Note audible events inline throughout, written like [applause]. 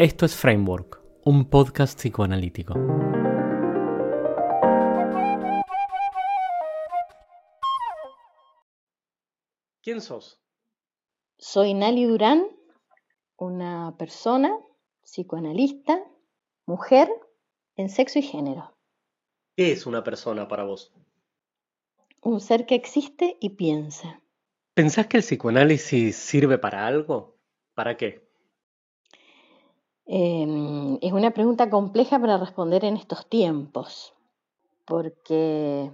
Esto es Framework, un podcast psicoanalítico. ¿Quién sos? Soy Nali Durán, una persona psicoanalista, mujer en sexo y género. ¿Qué es una persona para vos? Un ser que existe y piensa. ¿Pensás que el psicoanálisis sirve para algo? ¿Para qué? Em, es una pregunta compleja para responder en estos tiempos, porque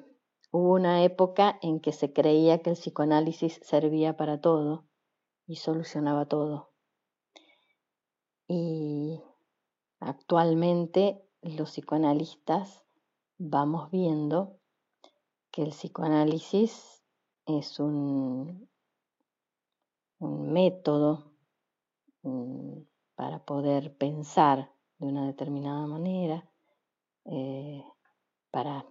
hubo una época en que se creía que el psicoanálisis servía para todo y solucionaba todo. Y actualmente los psicoanalistas vamos viendo que el psicoanálisis es un, un método, para poder pensar de una determinada manera, eh, para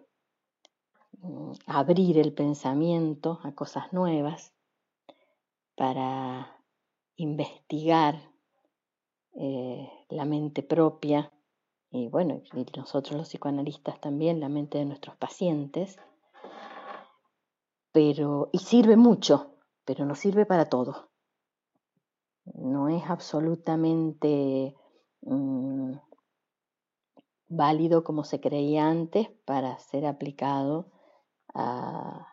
mm, abrir el pensamiento a cosas nuevas, para investigar eh, la mente propia y bueno, y nosotros los psicoanalistas también, la mente de nuestros pacientes, pero, y sirve mucho, pero no sirve para todo no es absolutamente mm, válido como se creía antes para ser aplicado a,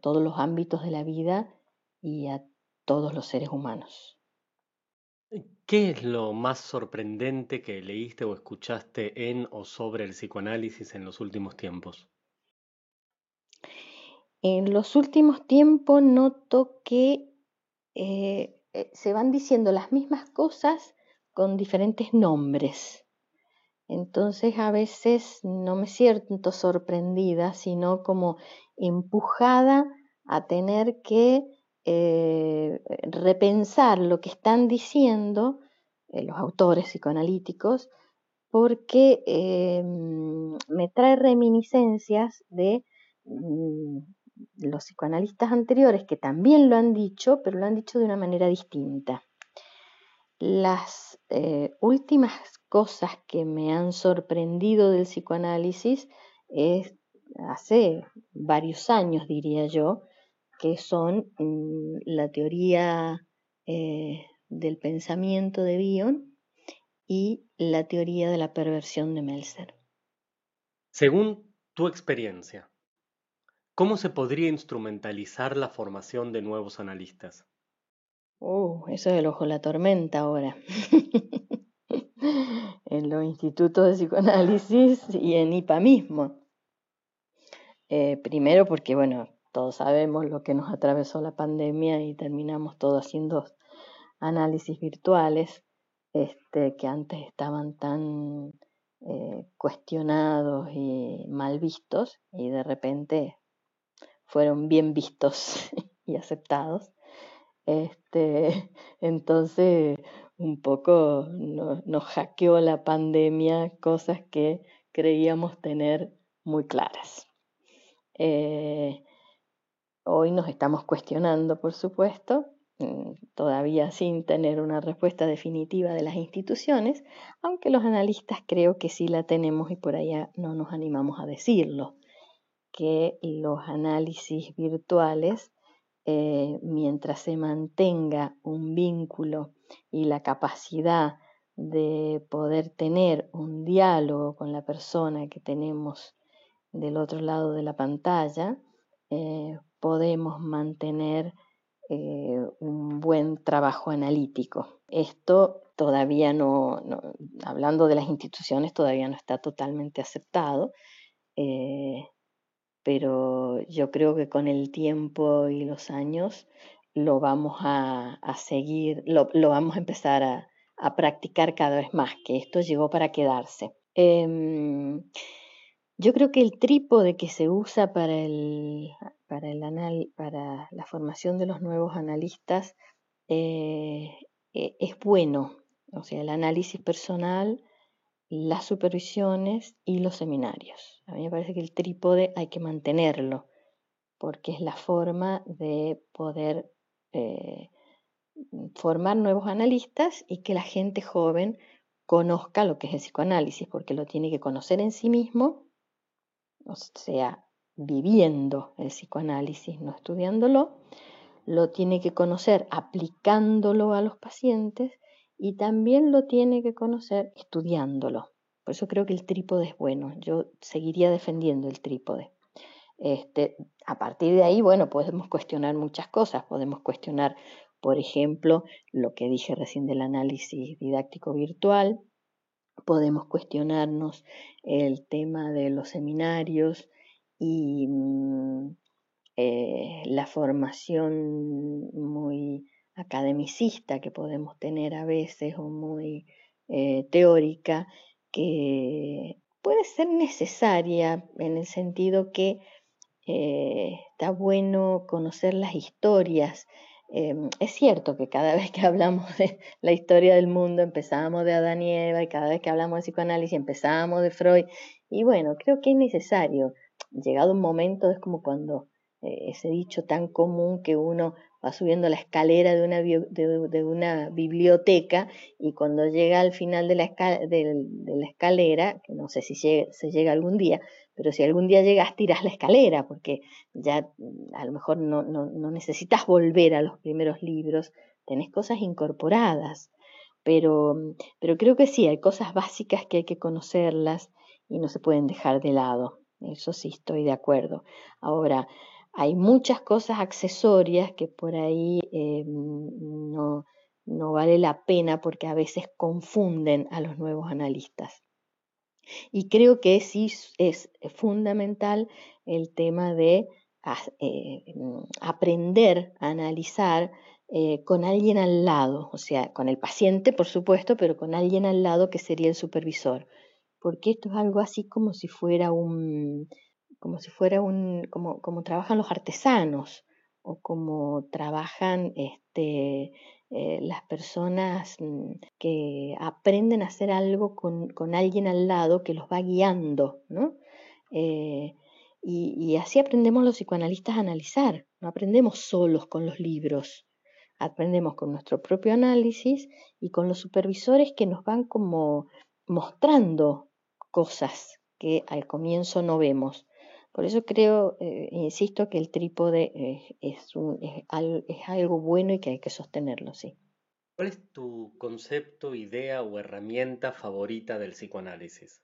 todos los ámbitos de la vida y a todos los seres humanos. ¿Qué es lo más sorprendente que leíste o escuchaste en o sobre el psicoanálisis en los últimos tiempos? En los últimos tiempos noto que eh, eh, se van diciendo las mismas cosas con diferentes nombres. Entonces a veces no me siento sorprendida, sino como empujada a tener que eh, repensar lo que están diciendo eh, los autores psicoanalíticos, porque me trae reminiscencias de mm, los psicoanalistas anteriores que también lo han dicho, pero lo han dicho de una manera distinta. Las eh, últimas cosas que me han sorprendido del psicoanálisis es hace varios años, diría yo, que son mm, la teoría eh, del pensamiento de Bion y la teoría de la perversión de Melzer. Según tu experiencia, ¿Cómo se podría instrumentalizar la formación de nuevos analistas? Uh, eso es el ojo de la tormenta ahora. [laughs] en los institutos de psicoanálisis y en IPA mismo. Eh, primero porque, bueno, todos sabemos lo que nos atravesó la pandemia y terminamos todos haciendo análisis virtuales este, que antes estaban tan eh, cuestionados y mal vistos y de repente fueron bien vistos [laughs] y aceptados. Este, [laughs] entonces, un poco nos, hackeó la pandemia cosas que creíamos tener muy claras. Eh, hoy nos estamos cuestionando, por supuesto, mm, todavía sin tener una respuesta definitiva de las instituciones, aunque los analistas creo que sí la tenemos y por allá no nos animamos a decirlo que los análisis virtuales, eh, mientras se mantenga un vínculo y la capacidad de poder tener un diálogo con la persona que tenemos del otro lado de la pantalla, eh, podemos mantener eh, un buen trabajo analítico. Esto todavía no, hablando de las instituciones, todavía no está totalmente aceptado pero yo creo que con el tiempo y los años lo vamos a, seguir, lo, vamos a empezar a, practicar cada vez más, que esto llegó para quedarse. Em, yo creo que el trípode que se usa para, el, para, el para la formación de los nuevos analistas eh, e, es bueno, o sea, el análisis personal, las supervisiones y los seminarios. A mí me parece que el trípode hay que mantenerlo, porque es la forma de poder eh, formar nuevos analistas y que la gente joven conozca lo que es el psicoanálisis, porque lo tiene que conocer en sí mismo, o sea, viviendo el psicoanálisis, no estudiándolo, lo tiene que conocer aplicándolo a los pacientes y también lo tiene que conocer estudiándolo. Por eso creo que el trípode es bueno. Yo seguiría defendiendo el trípode. Este, a partir de ahí, bueno, podemos cuestionar muchas cosas. Podemos cuestionar, por ejemplo, lo que dije recién del análisis didáctico virtual. Podemos cuestionarnos el tema de los seminarios y mm, eh, la formación muy academicista que podemos tener a veces o muy eh, teórica que puede ser necesaria en el sentido que eh, está bueno conocer las historias. es cierto que cada [laughs] vez que hablamos de la historia del mundo empezamos de Adán y Eva y cada vez que hablamos de psicoanálisis empezamos de Freud y bueno, creo que es necesario. Llegado un momento es como cuando ese dicho tan común que uno va subiendo la escalera de una, de, una biblioteca y cuando llega al final de la, escalera, que no sé si se llega algún día, pero si algún día llegas, tiras la escalera, porque ya mm, a lo mejor no, no, no necesitas volver a los primeros libros, tenés cosas incorporadas. Pero, pero creo que sí, hay cosas básicas que hay que conocerlas y no se pueden dejar de lado. Eso sí, estoy de acuerdo. Ahora, hay muchas cosas accesorias que por ahí eh, no, no vale la pena porque a veces confunden a los nuevos analistas. Y creo que sí es fundamental el tema de eh, aprender a analizar eh, con alguien al lado, o sea, con el paciente, por supuesto, pero con alguien al lado que sería el supervisor. Porque esto es algo así como si fuera un, como si fuera un, como, como trabajan los artesanos o como trabajan este, eh, las personas mm, que aprenden a hacer algo con, con, alguien al lado que los va guiando, ¿no? Eh, y, y, así aprendemos los psicoanalistas a analizar, no aprendemos solos con los libros, aprendemos con nuestro propio análisis y con los supervisores que nos van como mostrando cosas que al comienzo no vemos. Por eso creo, eh, insisto, que el trípode es, algo bueno y que hay que sostenerlo, sí. ¿Cuál es tu concepto, idea o herramienta favorita del psicoanálisis?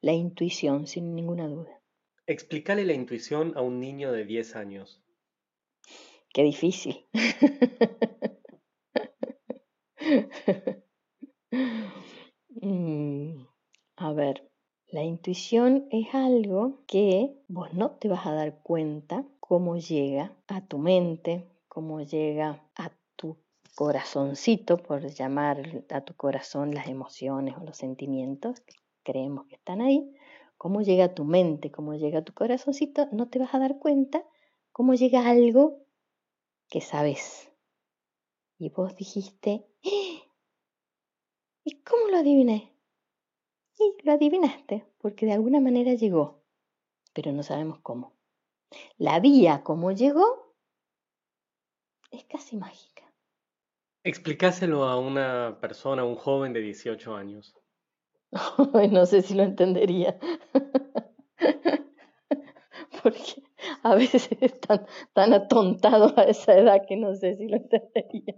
La intuición, sin ninguna duda. Explícale la intuición a un niño de 10 años. Qué difícil. [laughs] Mm, a ver, la intuición es algo que vos no te vas a dar cuenta cómo llega a tu mente, cómo llega a tu corazoncito, por llamar a tu corazón las emociones o los sentimientos que creemos que están ahí, cómo llega a tu mente, cómo llega a tu corazoncito, no te vas a dar cuenta cómo llega algo que sabes. Y vos dijiste, ¡Eh! ¿y cómo lo adiviné? Y lo adivinaste, porque de alguna manera llegó, pero no sabemos cómo. La vía como llegó es casi mágica. Explicáselo a una persona, a un joven de 18 años. [laughs] no sé si lo entendería. [laughs] Porque a veces [laughs] es tan, tan atontado a esa edad que no sé si lo entendería.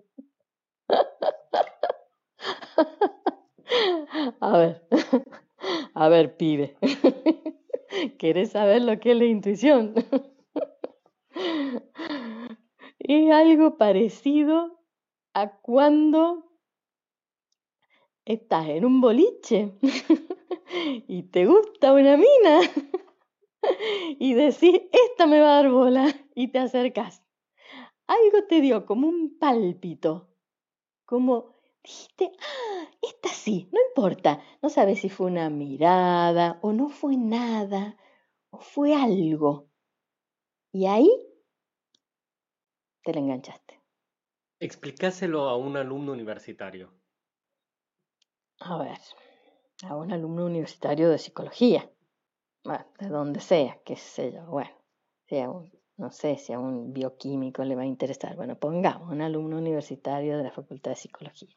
[laughs] A ver, [laughs] a ver, pibe. [laughs] ¿Quieres saber lo que es la intuición? Es algo parecido a cuando estás en un boliche y te gusta una mina y decís, esta me va a dar bola y te acercas. Algo te dio como un pálpito, como dijiste, ah, esta sí, no importa, no sabes si fue una mirada o no fue nada o fue algo. Y ahí te la enganchaste. Explicáselo a un alumno universitario. A ver, a un alumno universitario de psicología, bueno, de donde sea, qué sé yo, bueno, sea no sé si a un bioquímico le va a interesar, bueno, pongamos un alumno universitario de la Facultad de Psicología.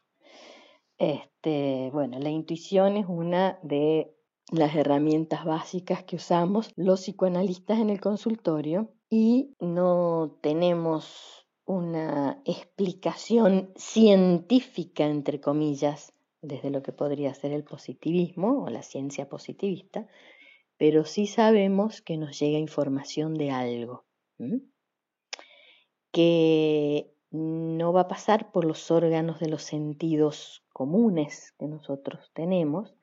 Este, bueno, la intuición es una de las herramientas básicas que usamos los psicoanalistas en el consultorio y no tenemos una explicación científica, entre comillas, desde lo que podría ser el positivismo o la ciencia positivista, pero sí sabemos que nos llega información de algo, que no va a pasar por los órganos de los sentidos comunes que nosotros tenemos,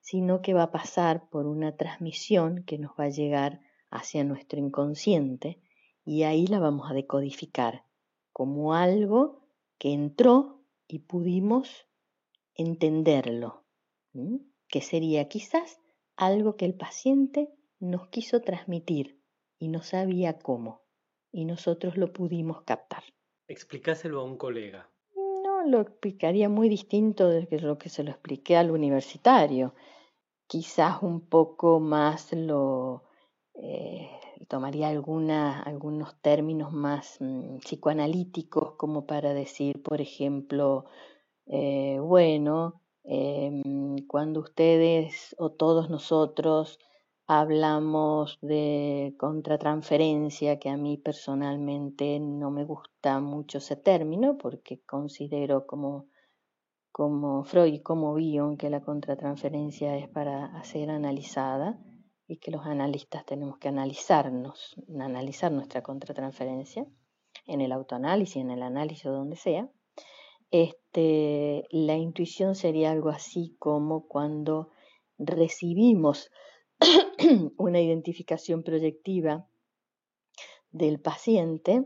sino que va a pasar por una transmisión que nos va a llegar hacia nuestro inconsciente y ahí la vamos a decodificar como algo que entró y pudimos entenderlo, que sería quizás algo que el paciente nos quiso transmitir y no sabía cómo, y nosotros lo pudimos captar. Explicáselo a un colega. Lo explicaría muy distinto de lo que se lo expliqué al universitario. Quizás un poco más lo eh, tomaría algunos términos más mm, psicoanalíticos, como para decir, por ejemplo, eh, bueno, em, cuando ustedes o todos nosotros hablamos de contratransferencia, que a mí personalmente no me gusta mucho ese término porque considero como, como Freud y como Bion que la contratransferencia es para ser analizada y que los analistas tenemos que analizarnos, analizar nuestra contratransferencia en el autoanálisis, en el análisis o donde sea. Este, la intuición sería algo así como cuando recibimos [clears throat] una identificación proyectiva del paciente,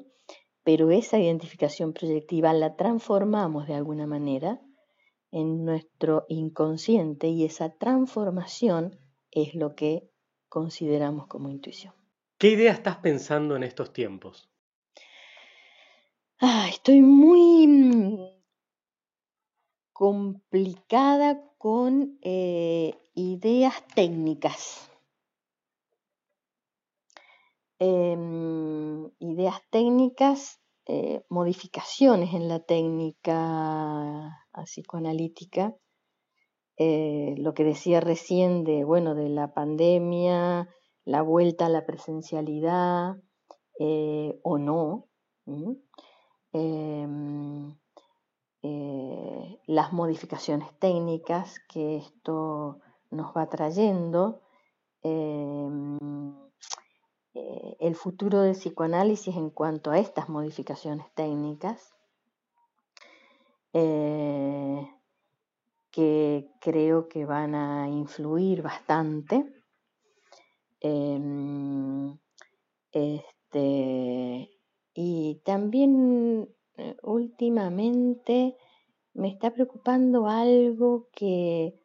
pero esa identificación proyectiva la transformamos de alguna manera en nuestro inconsciente y esa transformación es lo que consideramos como intuición. ¿Qué idea estás pensando en estos tiempos? Ah, estoy muy complicada con eh, ideas técnicas. Em, ideas técnicas, eh, modificaciones en la técnica psicoanalítica, eh, lo que decía recién de, bueno, de la pandemia, la vuelta a la presencialidad o no. Eh, las modificaciones técnicas que esto nos va trayendo, em, eh, el futuro del psicoanálisis en cuanto a estas modificaciones técnicas, eh, que creo que van a influir bastante. Em, este, y también eh, últimamente me está preocupando algo que,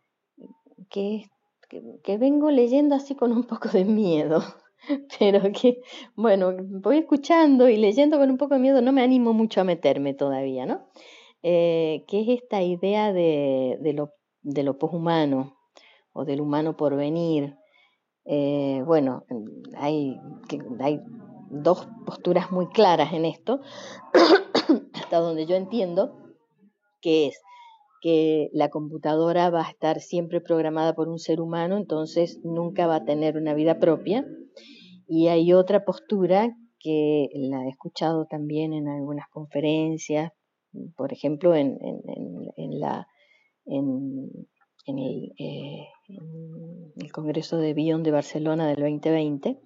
que, que, vengo leyendo así con un poco de miedo, [laughs] pero que, bueno, voy escuchando y leyendo con un poco de miedo, no me animo mucho a meterme todavía, ¿no? Eh, que es esta idea de, de, lo, de lo poshumano o del humano por venir. Eh, bueno, hay, hay dos posturas muy claras en esto, [coughs] hasta donde yo entiendo, que es que la computadora va a estar siempre programada por un ser humano, entonces nunca va a tener una vida propia. Y hay otra postura que la he escuchado también en algunas conferencias, por ejemplo, en, el, eh, el Congreso de Bion de Barcelona del 2020,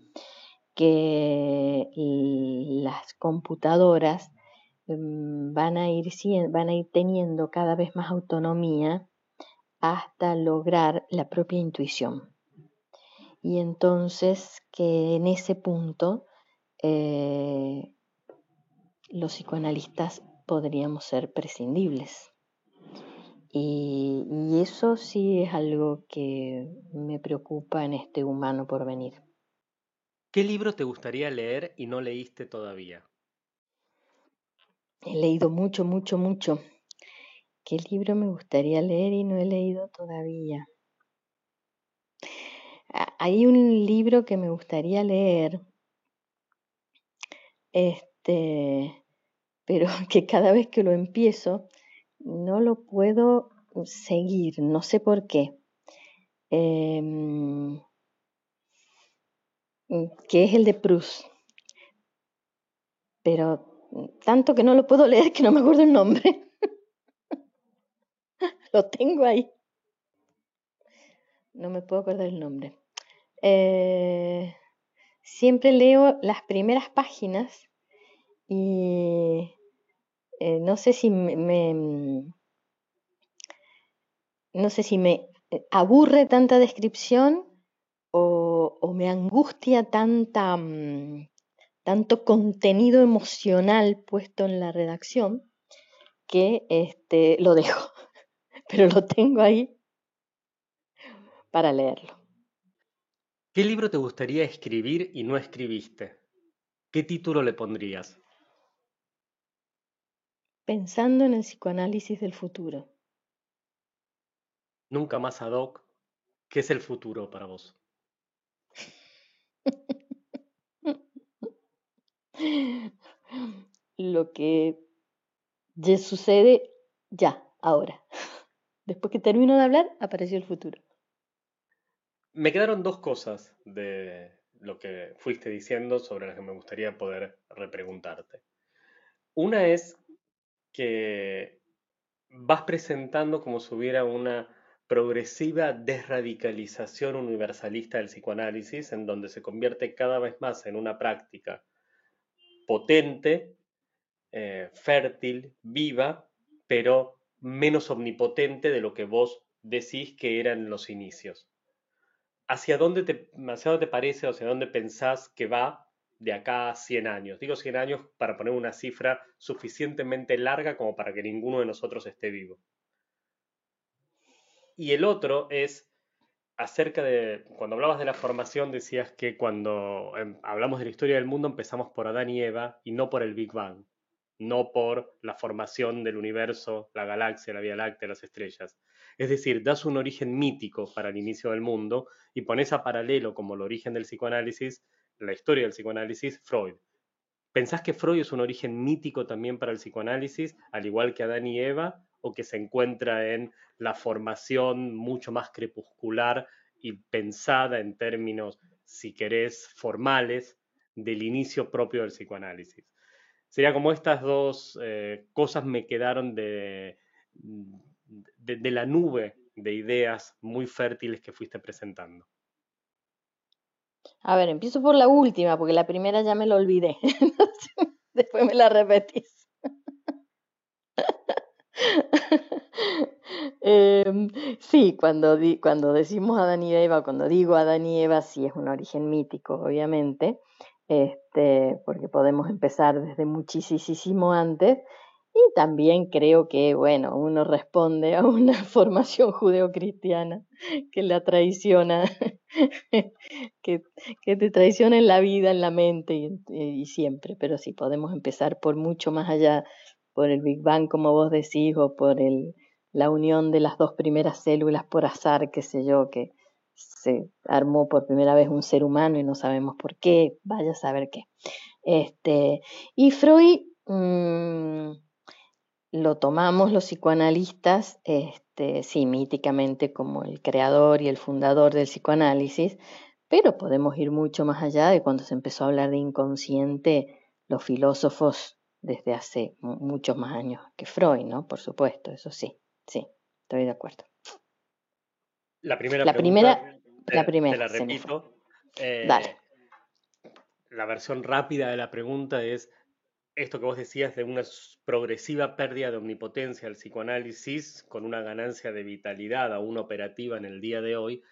que las computadoras van a ir, van a ir teniendo cada vez más autonomía hasta lograr la propia intuición. Y entonces que en ese punto eh, los psicoanalistas podríamos ser prescindibles. Y, y, eso sí es algo que me preocupa en este humano por venir. ¿Qué libro te gustaría leer y no leíste todavía? He leído mucho, mucho, mucho. ¿Qué libro me gustaría leer y no he leído todavía? Ah, hay un libro que me gustaría leer, este, pero [laughs] que cada vez que lo empiezo no lo puedo seguir, no sé por qué. Em, que es el de Proust. Pero tanto que no lo puedo leer que no me acuerdo el nombre. [laughs] lo tengo ahí. No me puedo acordar el nombre. Eh, siempre leo las primeras páginas y eh, no sé si me, no sé si me aburre tanta descripción o, me angustia tanta, mm, tanto contenido emocional puesto en la redacción que este, lo dejo, [laughs] pero lo tengo ahí para leerlo. ¿Qué libro te gustaría escribir y no escribiste? ¿Qué título le pondrías? Pensando en el psicoanálisis del futuro. Nunca más ad hoc. ¿Qué es el futuro para vos? [laughs] Lo que ya sucede ya, ahora. Después que termino de hablar, apareció el futuro. Me quedaron dos cosas de lo que fuiste diciendo sobre las que me gustaría poder repreguntarte. Una es que vas presentando como si hubiera una progresiva desradicalización universalista del psicoanálisis, en donde se convierte cada vez más en una práctica potente, eh, fértil, viva, pero menos omnipotente de lo que vos decís que eran los inicios. ¿Hacia dónde te, hacia dónde te parece o hacia dónde pensás que va de acá a 100 años? Digo 100 años para poner una cifra suficientemente larga como para que ninguno de nosotros esté vivo. Y el otro es acerca de, cuando hablabas de la formación, decías que cuando em, hablamos de la historia del mundo empezamos por Adán y Eva y no por el Big Bang, no por la formación del universo, la galaxia, la Vía Láctea, las estrellas. Es decir, das un origen mítico para el inicio del mundo y pones a paralelo como el origen del psicoanálisis, la historia del psicoanálisis, Freud. ¿Pensás que Freud es un origen mítico también para el psicoanálisis, al igual que Adán y Eva, o que se encuentra en la formación mucho más crepuscular y pensada en términos, si querés, formales del inicio propio del psicoanálisis. Sería como estas dos eh, cosas me quedaron de, de, la nube de ideas muy fértiles que fuiste presentando. A ver, empiezo por la última, porque la primera ya me la olvidé. [laughs] Después me la repetís. [laughs] Em, sí, cuando, cuando decimos Adán y Eva, cuando digo Adán y Eva, sí es un origen mítico, obviamente, este, porque podemos empezar desde muchísimo antes. Y también creo que, bueno, uno responde a una [laughs] formación judeocristiana que la traiciona, [laughs] que, que, te traiciona en la vida, en la mente y, y siempre. Pero sí, podemos empezar por mucho más allá por el Big Bang, como vos decís, o por el, la unión de las dos primeras células por azar, qué sé yo, que se armó por primera vez un ser humano y no sabemos por qué, vaya a saber qué. Este, y Freud mm, lo tomamos los psicoanalistas, este, sí, míticamente como el creador y el fundador del psicoanálisis, pero podemos ir mucho más allá de cuando se empezó a hablar de inconsciente, los filósofos desde hace muchos más años que Freud, ¿no? Por supuesto, eso sí, sí, estoy de acuerdo. La primera la primera, la primera, te la repito. Eh, la versión rápida de la pregunta es esto que vos decías de una progresiva pérdida de omnipotencia del psicoanálisis con una ganancia de vitalidad aún operativa en el día de hoy.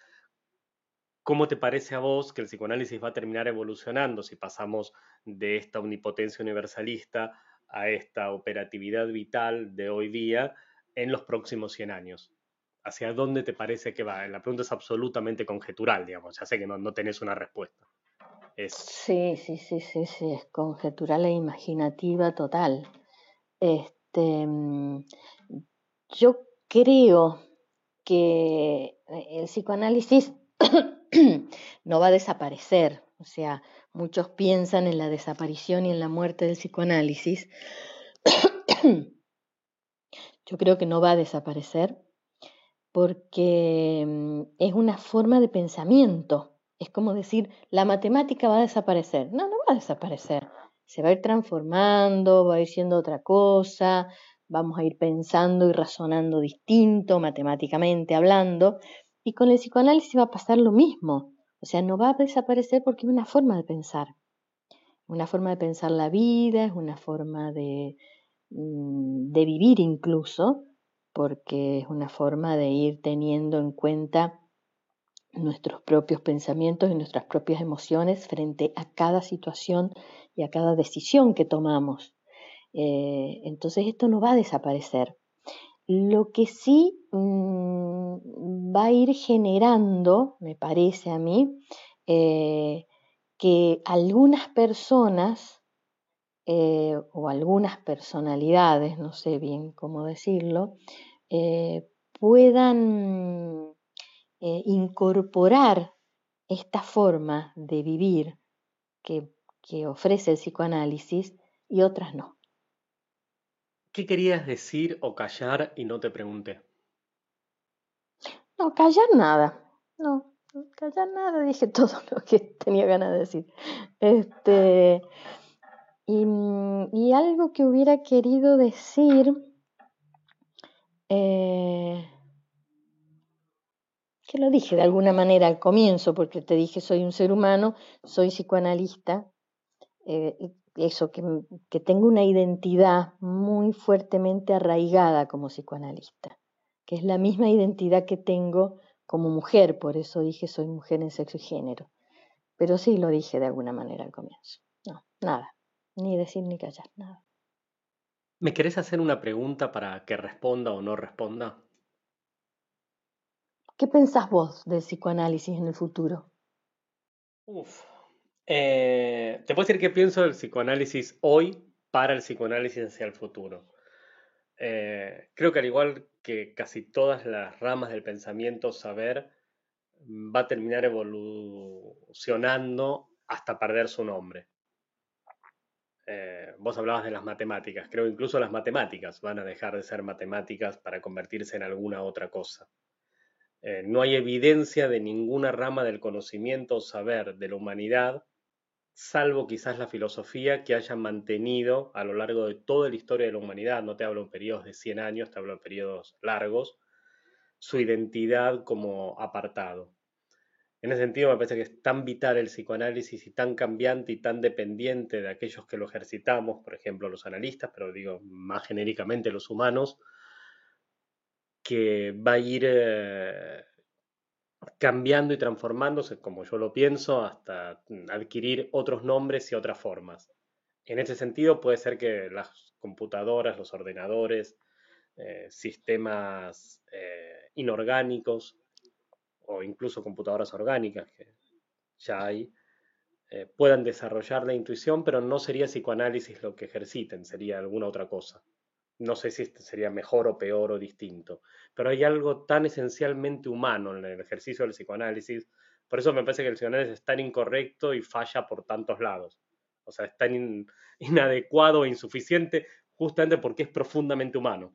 ¿Cómo te parece a vos que el psicoanálisis va a terminar evolucionando si pasamos de esta omnipotencia universalista a esta operatividad vital de hoy día en los próximos 100 años? ¿Hacia dónde te parece que va? La pregunta es absolutamente conjetural, digamos, ya sé que no, tenés una respuesta. Sí, sí, sí, sí, sí, es conjetural e imaginativa total. Este, yo creo que el psicoanálisis [coughs] no va a desaparecer. O sea, muchos piensan en la desaparición y en la muerte del psicoanálisis. [coughs] Yo creo que no va a desaparecer. porque mm, es una forma de pensamiento. Es como decir, la matemática va a desaparecer. No, no va a desaparecer. Se va a ir transformando, va a ir siendo otra cosa, vamos a ir pensando y razonando distinto, matemáticamente hablando, y con el psicoanálisis va a pasar lo mismo. O sea, no va a desaparecer porque es una forma de pensar. Una forma de pensar la vida, es una forma de, mm, de vivir incluso, porque es una forma de ir teniendo en cuenta nuestros propios pensamientos y nuestras propias emociones frente a cada situación y a cada decisión que tomamos. Eh, entonces esto no va a desaparecer. Lo que sí mm, va a ir generando, me parece a mí, eh, que algunas personas eh, o algunas personalidades, no sé bien cómo decirlo, puedan incorporar esta forma de vivir que ofrece el psicoanálisis y otras no. ¿Qué querías decir o callar y no te pregunté? No, callar nada. No, callar nada, [laughs] dije todo lo que tenía ganas de decir. Este, y, algo que hubiera querido decir, eh, que lo dije de alguna manera al comienzo, porque te dije soy un ser humano, soy psicoanalista, eh, eso, que, que tengo una identidad muy fuertemente arraigada como psicoanalista, que es la misma identidad que tengo como mujer, por eso dije soy mujer en sexo y género. Pero sí lo dije de alguna manera al comienzo. No, nada, ni decir ni callar, nada. ¿Me querés hacer una pregunta para que responda o no responda? ¿Qué pensás vos del psicoanálisis en el futuro? Uf, eh, te puedo decir qué pienso del psicoanálisis hoy para el psicoanálisis hacia el futuro. Eh, creo que al igual que casi todas las ramas del pensamiento, saber va a terminar evolucionando hasta perder su nombre. Eh, vos hablabas de las matemáticas, creo que incluso las matemáticas van a dejar de ser matemáticas para convertirse en alguna otra cosa. no hay evidencia de ninguna rama del conocimiento o saber de la humanidad salvo quizás la filosofía que haya mantenido a lo largo de toda la historia de la humanidad, no te hablo en periodos de 100 años, te hablo en periodos largos, su identidad como apartado. En ese sentido me parece que es tan vital el psicoanálisis y tan cambiante y tan dependiente de aquellos que lo ejercitamos, por ejemplo los analistas, pero digo más genéricamente los humanos, que va a ir eh, cambiando y transformándose, como yo lo pienso, hasta adquirir otros nombres y otras formas. En ese sentido, puede ser que las computadoras, los ordenadores, eh, sistemas eh, inorgánicos o incluso computadoras orgánicas que ya hay, eh, puedan desarrollar la intuición, pero no sería psicoanálisis lo que ejerciten, sería alguna otra cosa no sé si este sería mejor o peor o distinto, pero hay algo tan esencialmente humano en el ejercicio del psicoanálisis, por eso me parece que el psicoanálisis es tan incorrecto y falla por tantos lados. O sea, es tan [laughs] inadecuado e insuficiente justamente porque es profundamente humano.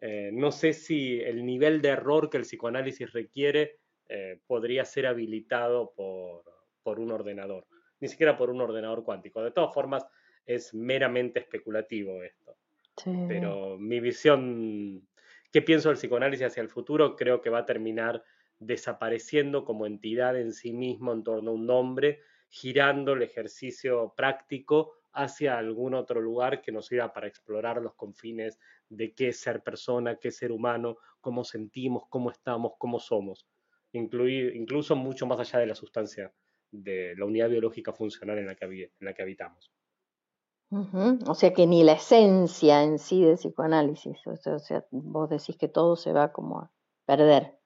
Eh, no sé si el nivel de error que el psicoanálisis requiere eh, podría ser habilitado por, por un ordenador, ni siquiera por un ordenador cuántico. De todas formas, es meramente especulativo esto. Pero mi visión, ¿qué pienso del psicoanálisis hacia el futuro? Creo que va a terminar desapareciendo como entidad en sí mismo en torno a un nombre, girando el ejercicio práctico hacia algún otro lugar que nos sirva para explorar los confines de qué ser persona, qué ser humano, cómo sentimos, cómo estamos, cómo somos, incluir, incluso mucho más allá de la sustancia, de la unidad biológica funcional en la que, en la que habitamos. O sea que ni la esencia en sí del psicoanálisis, o sea, vos decís que todo se va como a perder.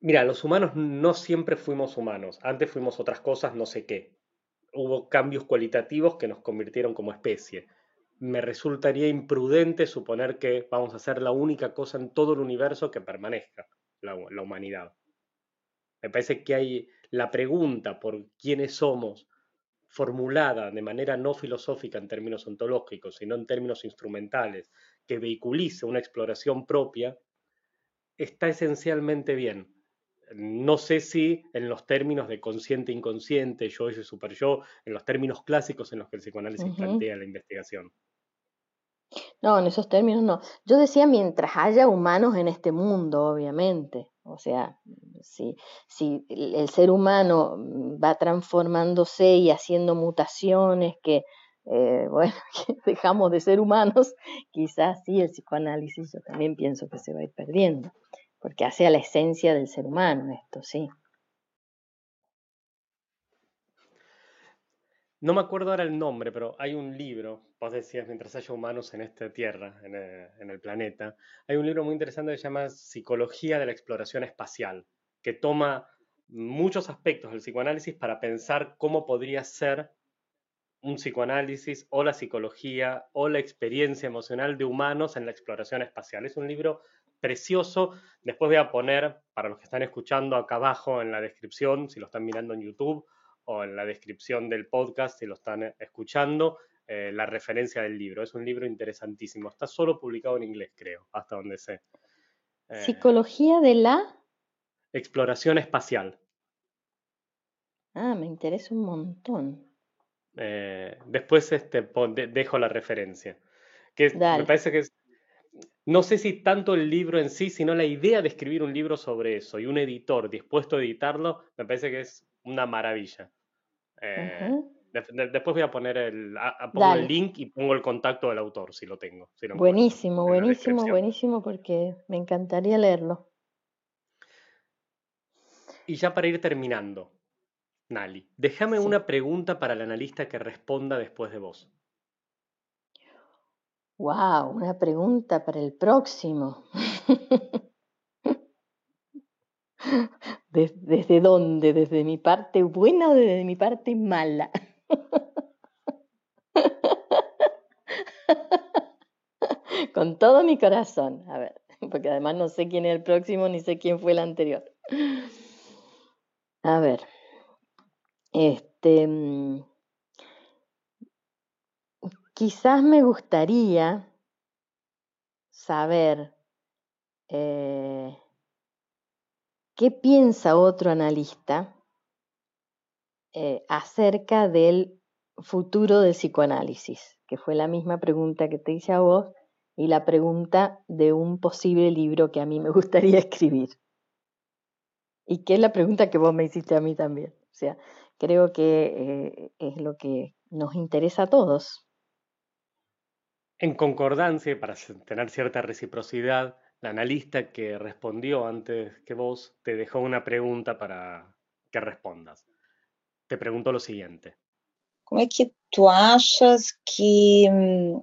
Mira, los humanos no siempre fuimos humanos, antes fuimos otras cosas, no sé qué. Hubo cambios cualitativos que nos convirtieron como especie. Me resultaría imprudente suponer que vamos a ser la única cosa en todo el universo que permanezca, la, la humanidad. Me parece que hay la pregunta por quiénes somos, formulada de manera no filosófica en términos ontológicos, sino en términos instrumentales, que vehiculice una exploración propia, está esencialmente bien. No sé si en los términos de consciente inconsciente, yo, yo, super yo, en los términos clásicos en los que el psicoanálisis plantea la investigación. No, en esos términos no. Yo decía mientras haya humanos en este mundo, obviamente. O sea, si, si el ser humano va transformándose y haciendo mutaciones que, eh, [laughs] bueno, dejamos de ser humanos, quizás sí el psicoanálisis yo también pienso que se va a ir perdiendo, porque hace a la esencia del ser humano esto, sí. No me acuerdo ahora el nombre, pero hay un libro, vos decías, mientras haya humanos en esta tierra, en el, planeta, hay un libro muy interesante que se llama Psicología de la Exploración Espacial, que toma muchos aspectos del psicoanálisis para pensar cómo podría ser un psicoanálisis o la psicología o la experiencia emocional de humanos en la exploración espacial. Es un libro precioso. Después voy a poner, para los que están escuchando acá abajo en la descripción, si lo están mirando en YouTube, o en la descripción del podcast si lo están eh, escuchando, eh, la referencia del libro. Es un libro interesantísimo. Está solo publicado en inglés, creo, hasta donde sé. Eh, Psicología de la exploración espacial. Ah, me interesa un montón. después este, dejo la referencia. Que me parece que no sé si tanto el libro en sí, sino la idea de escribir un libro sobre eso y un editor dispuesto a editarlo, me parece que es una maravilla. Eh, después voy a poner el, el link y pongo el contacto del autor, si lo tengo. buenísimo, buenísimo, buenísimo, porque me encantaría leerlo. Y ya para ir terminando, Nali, déjame una pregunta para el analista que responda después de vos. Wow, una pregunta para el próximo. [laughs] ¿Desde dónde? ¿Desde mi parte buena o desde mi parte mala? [laughs] Con todo mi corazón. A ver, porque además no sé quién es el próximo ni sé quién fue el anterior. A ver. Este. Mm, quizás me gustaría saber. Eh, ¿Qué piensa otro analista eh, acerca del futuro del psicoanálisis? Que fue la misma pregunta que te hice a vos y la pregunta de un posible libro que a mí me [laughs] gustaría escribir. Y que es la pregunta que vos me hiciste a mí también. O sea, creo que eh, es lo que nos interesa a todos. En concordancia, para tener cierta reciprocidad, la analista que respondió antes que vos te dejó una pregunta para que respondas. Te pregunto lo siguiente. ¿Cómo es que tú achas que mm,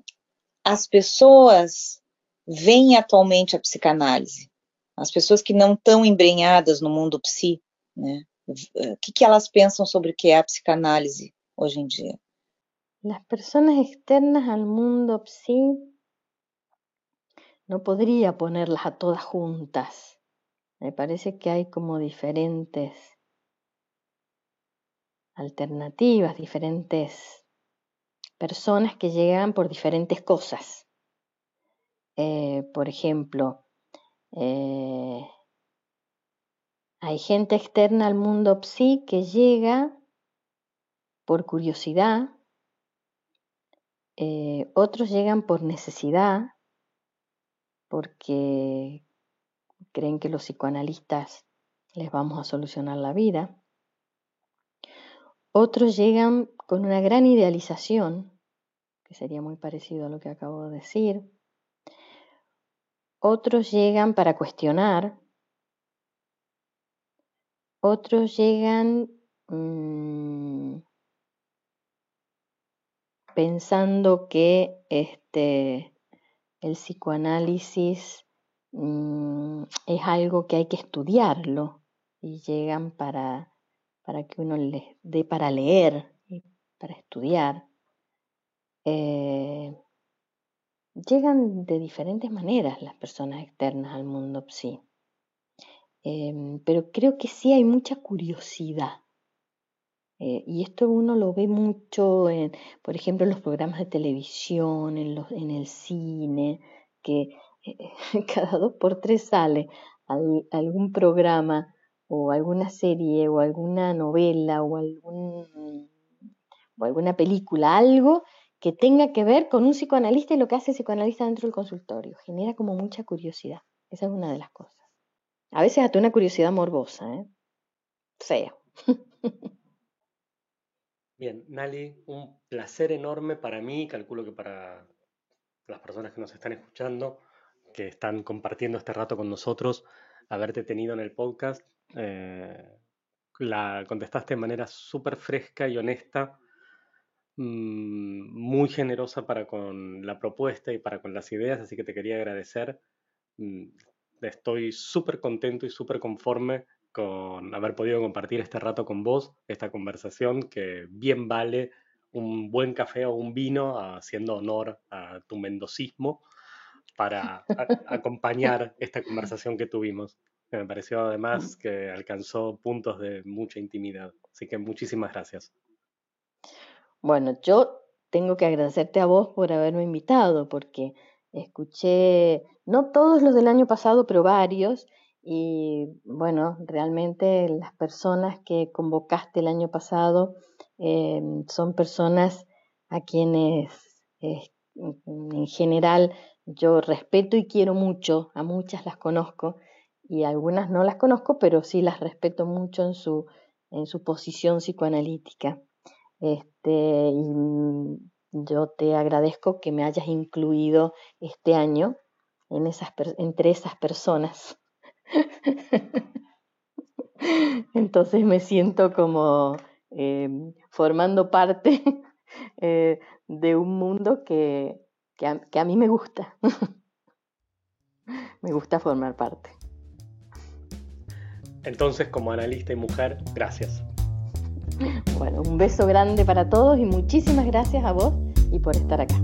as pessoas veem atualmente a psicanálise? As pessoas que não estão embrenhadas no mundo psi, né? O que, que elas pensam sobre o que é a psicanálise hoje em dia? As pessoas externas ao mundo psi no podría ponerlas a todas juntas. Me parece que hay como diferentes alternativas, diferentes personas que llegan por diferentes cosas. Eh, por ejemplo, eh, hay gente externa al mundo psi que llega por curiosidad, eh, otros llegan por necesidad, porque creen que los psicoanalistas les vamos a solucionar la vida. Otros llegan con una gran idealización, que sería muy parecido a lo que acabo de decir. Otros llegan para cuestionar. Otros llegan mm, pensando que este, el psicoanálisis mm, es algo que hay que estudiarlo y llegan para, para que uno les dé para leer y para estudiar. Eh, llegan de diferentes maneras las personas externas al mundo psi. Em, pero creo que sí hay mucha curiosidad eh, y esto uno lo ve mucho, en, por ejemplo, en los programas de televisión, en, los, en el cine, que eh, [laughs] cada dos por tres sale algún programa o alguna serie o alguna novela o, algún, o alguna película, algo que tenga que ver con un psicoanalista y lo que hace el psicoanalista dentro del consultorio. Genera como mucha curiosidad. Esa es una de las cosas. A veces hasta una curiosidad morbosa, ¿eh? Fea. [laughs] Bien, Nali, un placer enorme para mí, calculo que para las personas que nos están escuchando, que están compartiendo este rato con nosotros, haberte tenido en el podcast. Eh, la contestaste de manera súper fresca y honesta, mm, muy generosa para con la propuesta y para con las ideas, así que te quería agradecer. Mm, estoy súper contento y súper conforme con haber podido compartir este rato con vos, esta conversación que bien vale un buen café o un vino, haciendo honor a tu mendocismo para acompañar [laughs] esta conversación que tuvimos. Me pareció además que alcanzó puntos de mucha intimidad. Así que muchísimas gracias. Bueno, yo tengo que agradecerte a vos por haberme invitado, porque escuché, no todos los del año pasado, pero varios, y bueno, realmente las personas que convocaste el año pasado eh, son personas a quienes eh, en general yo respeto y quiero mucho, a muchas las conozco y algunas no las conozco, pero sí las respeto mucho en su, en su posición psicoanalítica. Este, y yo te agradezco que me hayas incluido este año en esas, entre esas personas. [laughs] Entonces me siento como em, formando parte [laughs] eh, de un mundo que, que, a, mí me gusta. [laughs] me gusta formar parte. Entonces, como analista y mujer, gracias. Bueno, un beso grande para todos y muchísimas gracias a vos y por estar acá.